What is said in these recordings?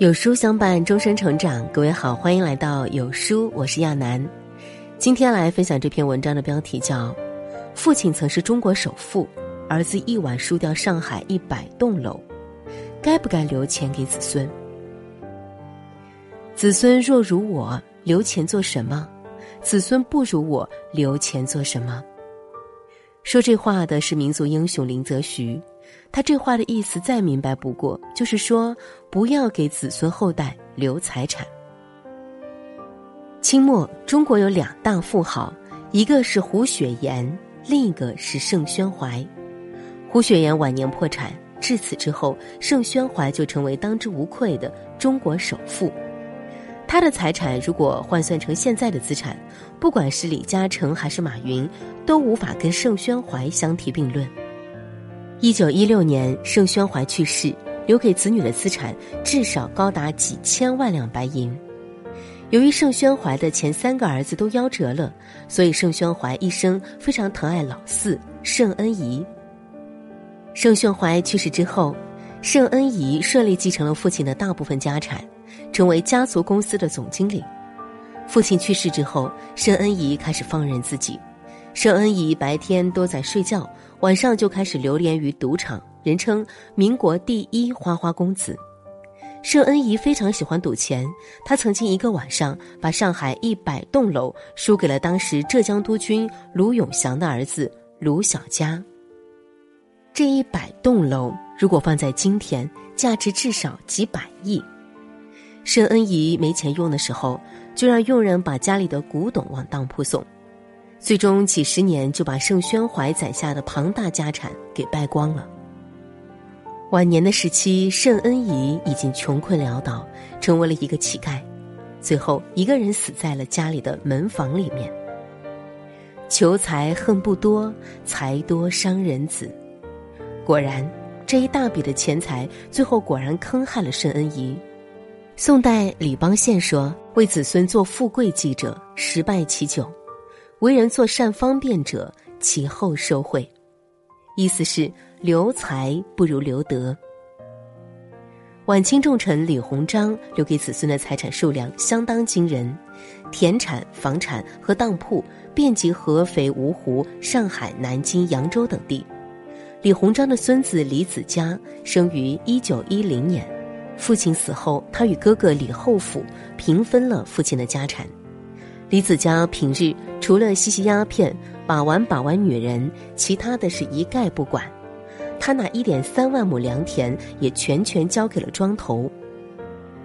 有书相伴，终身成长。各位好，欢迎来到有书，我是亚楠。今天来分享这篇文章的标题叫《父亲曾是中国首富，儿子一晚输掉上海一百栋楼，该不该留钱给子孙？子孙若如我，留钱做什么？子孙不如我，留钱做什么？说这话的是民族英雄林则徐。他这话的意思再明白不过，就是说不要给子孙后代留财产。清末中国有两大富豪，一个是胡雪岩，另一个是盛宣怀。胡雪岩晚年破产，至此之后，盛宣怀就成为当之无愧的中国首富。他的财产如果换算成现在的资产，不管是李嘉诚还是马云，都无法跟盛宣怀相提并论。一九一六年，盛宣怀去世，留给子女的资产至少高达几千万两白银。由于盛宣怀的前三个儿子都夭折了，所以盛宣怀一生非常疼爱老四盛恩仪。盛宣怀去世之后，盛恩仪顺利继承了父亲的大部分家产，成为家族公司的总经理。父亲去世之后，盛恩仪开始放任自己。盛恩仪白天都在睡觉，晚上就开始流连于赌场，人称“民国第一花花公子”。盛恩仪非常喜欢赌钱，他曾经一个晚上把上海一百栋楼输给了当时浙江督军卢永祥的儿子卢小佳。这一百栋楼如果放在今天，价值至少几百亿。盛恩仪没钱用的时候，就让佣人把家里的古董往当铺送。最终几十年就把盛宣怀攒下的庞大家产给败光了。晚年的时期，盛恩仪已经穷困潦倒，成为了一个乞丐，最后一个人死在了家里的门房里面。求财恨不多，财多伤人子。果然，这一大笔的钱财最后果然坑害了盛恩仪。宋代李邦宪说：“为子孙做富贵计者，十败其九。”为人做善方便者，其后收贿。意思是留财不如留德。晚清重臣李鸿章留给子孙的财产数量相当惊人，田产、房产和当铺遍及合肥、芜湖、上海、南京、扬州等地。李鸿章的孙子李子嘉生于一九一零年，父亲死后，他与哥哥李厚甫平分了父亲的家产。李子嘉平日除了吸吸鸦片、把玩把玩女人，其他的是一概不管。他那一点三万亩良田也全权交给了庄头。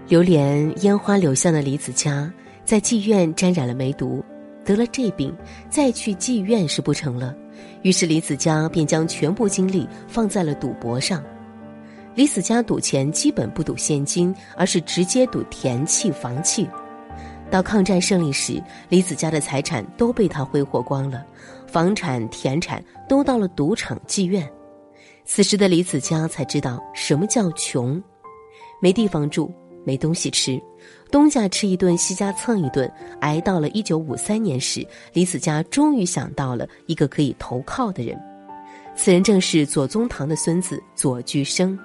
流连烟花柳巷的李子嘉，在妓院沾染了梅毒，得了这病，再去妓院是不成了。于是李子嘉便将全部精力放在了赌博上。李子嘉赌钱基本不赌现金，而是直接赌田契、房契。到抗战胜利时，李子嘉的财产都被他挥霍光了，房产、田产都到了赌场、妓院。此时的李子嘉才知道什么叫穷，没地方住，没东西吃，东家吃一顿，西家蹭一顿。挨到了一九五三年时，李子嘉终于想到了一个可以投靠的人，此人正是左宗棠的孙子左巨生。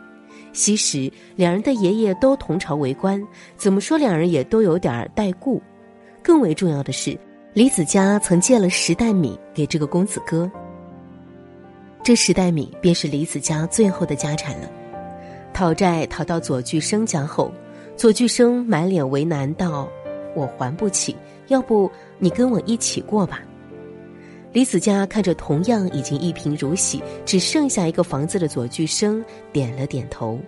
昔时两人的爷爷都同朝为官，怎么说两人也都有点带故。更为重要的是，李子嘉曾借了十担米给这个公子哥。这十担米便是李子嘉最后的家产了。讨债讨到左巨生家后，左巨生满脸为难道：“我还不起，要不你跟我一起过吧。”李子嘉看着同样已经一贫如洗、只剩下一个房子的左巨生，点了点头。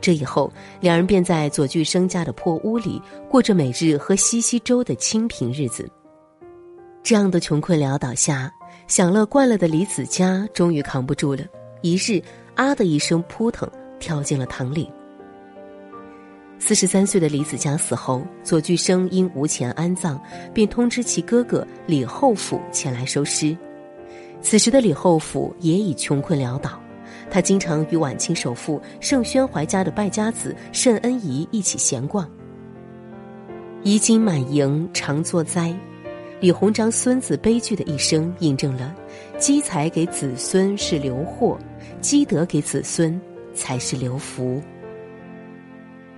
这以后，两人便在左巨生家的破屋里过着每日喝西溪粥的清贫日子。这样的穷困潦倒下，享乐惯了的李子嘉终于扛不住了，一日“啊”的一声扑腾，跳进了塘里。四十三岁的李子嘉死后，左巨生因无钱安葬，便通知其哥哥李厚甫前来收尸。此时的李厚甫也已穷困潦倒，他经常与晚清首富盛宣怀家的败家子盛恩仪一起闲逛。遗金满盈常作灾，李鸿章孙子悲剧的一生，印证了积财给子孙是留祸，积德给子孙才是留福。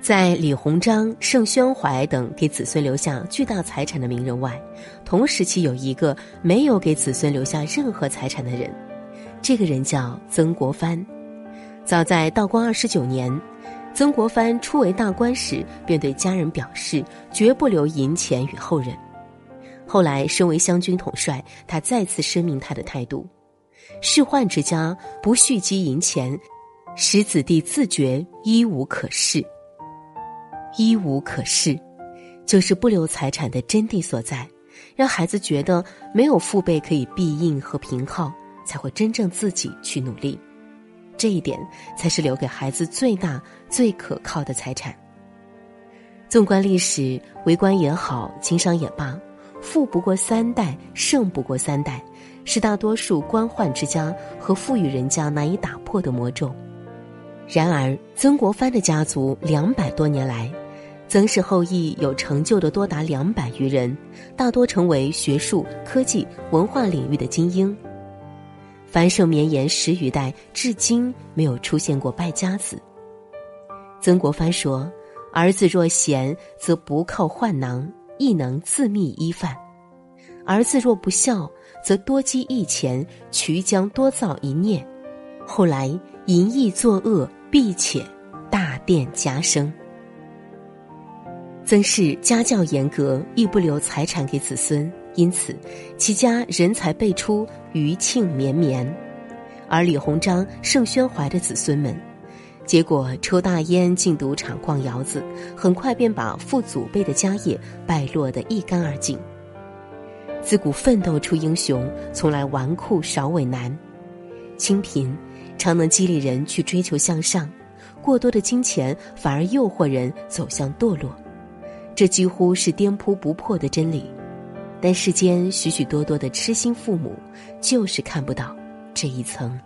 在李鸿章、盛宣怀等给子孙留下巨大财产的名人外，同时期有一个没有给子孙留下任何财产的人，这个人叫曾国藩。早在道光二十九年，曾国藩初为大官时，便对家人表示绝不留银钱与后人。后来身为湘军统帅，他再次声明他的态度：仕宦之家不蓄积银钱，使子弟自觉一无可恃。一无可恃，就是不留财产的真谛所在，让孩子觉得没有父辈可以庇应和凭靠，才会真正自己去努力。这一点才是留给孩子最大、最可靠的财产。纵观历史，为官也好，经商也罢，富不过三代，盛不过三代，是大多数官宦之家和富裕人家难以打破的魔咒。然而，曾国藩的家族两百多年来，曾氏后裔有成就的多达两百余人，大多成为学术、科技、文化领域的精英。繁盛绵延十余代，至今没有出现过败家子。曾国藩说：“儿子若贤，则不靠宦囊，亦能自觅衣饭；儿子若不孝，则多积一钱，渠将多造一孽。后来淫逸作恶，必且大殿加生。”曾氏家教严格，亦不留财产给子孙，因此其家人才辈出，余庆绵绵。而李鸿章、盛宣怀的子孙们，结果抽大烟、进赌场、逛窑子，很快便把父祖辈的家业败落得一干二净。自古奋斗出英雄，从来纨绔少伟难。清贫常能激励人去追求向上，过多的金钱反而诱惑人走向堕落。这几乎是颠扑不破的真理，但世间许许多多的痴心父母，就是看不到这一层。